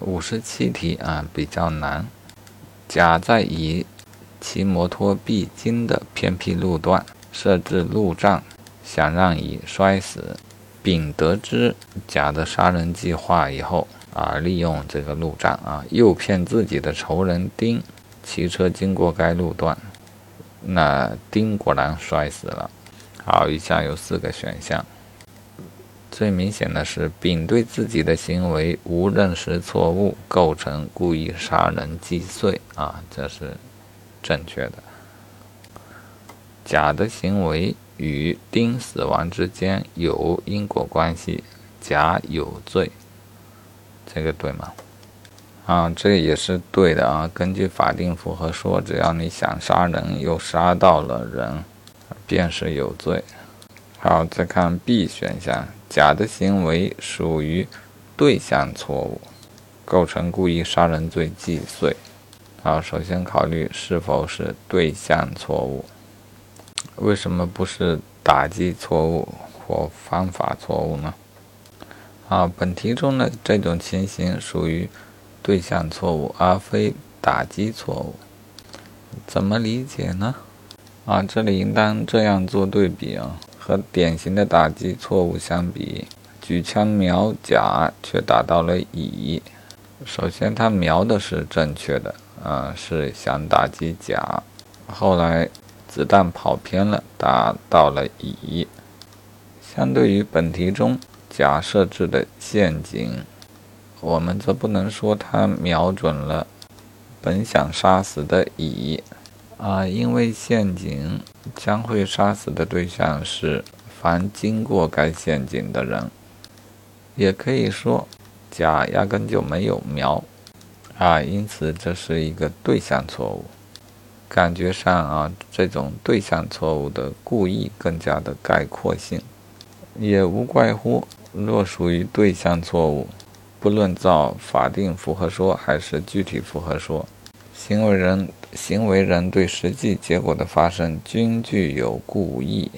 五十七题啊，比较难。甲在乙骑摩托必经的偏僻路段设置路障，想让乙摔死。丙得知甲的杀人计划以后啊，利用这个路障啊，诱骗自己的仇人丁骑车经过该路段，那丁果然摔死了。好，以下有四个选项。最明显的是，丙对自己的行为无认识错误，构成故意杀人既遂啊，这是正确的。甲的行为与丁死亡之间有因果关系，甲有罪，这个对吗？啊，这也是对的啊。根据法定符合说，只要你想杀人又杀到了人，便是有罪。好，再看 B 选项。甲的行为属于对象错误，构成故意杀人罪既遂。好，首先考虑是否是对象错误。为什么不是打击错误或方法错误呢？啊，本题中的这种情形属于对象错误，而非打击错误。怎么理解呢？啊，这里应当这样做对比啊。和典型的打击错误相比，举枪瞄甲却打到了乙。首先，他瞄的是正确的，啊，是想打击甲。后来，子弹跑偏了，打到了乙。相对于本题中甲设置的陷阱，我们则不能说他瞄准了本想杀死的乙。啊，因为陷阱将会杀死的对象是凡经过该陷阱的人，也可以说甲压根就没有瞄啊，因此这是一个对象错误。感觉上啊，这种对象错误的故意更加的概括性，也无怪乎若属于对象错误，不论照法定符合说还是具体符合说。行为人行为人对实际结果的发生均具有故意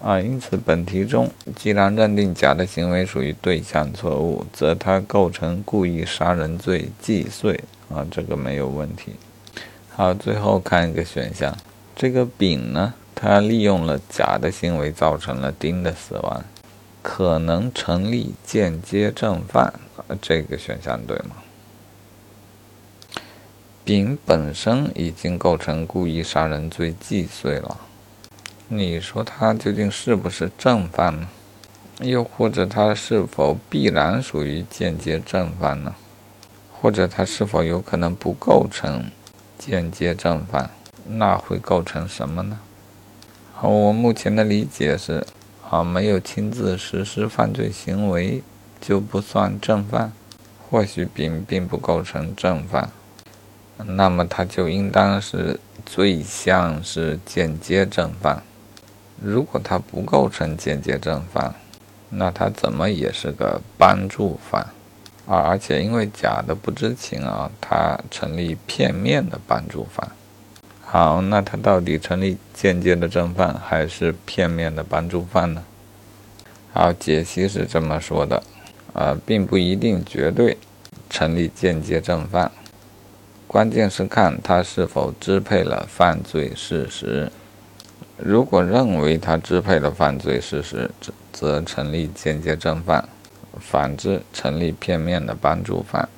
啊，因此本题中既然认定甲的行为属于对象错误，则他构成故意杀人罪既遂啊，这个没有问题。好，最后看一个选项，这个丙呢，他利用了甲的行为造成了丁的死亡，可能成立间接正犯，啊这个选项对吗？丙本身已经构成故意杀人罪既遂了，你说他究竟是不是正犯呢？又或者他是否必然属于间接正犯呢？或者他是否有可能不构成间接正犯？那会构成什么呢？好，我目前的理解是，啊，没有亲自实施犯罪行为就不算正犯，或许丙并不构成正犯。那么他就应当是最像是间接正犯。如果他不构成间接正犯，那他怎么也是个帮助犯啊！而且因为甲的不知情啊，他成立片面的帮助犯。好，那他到底成立间接的正犯还是片面的帮助犯呢？好，解析是这么说的，呃，并不一定绝对成立间接正犯。关键是看他是否支配了犯罪事实。如果认为他支配了犯罪事实，则成立间接正犯；反之，成立片面的帮助犯。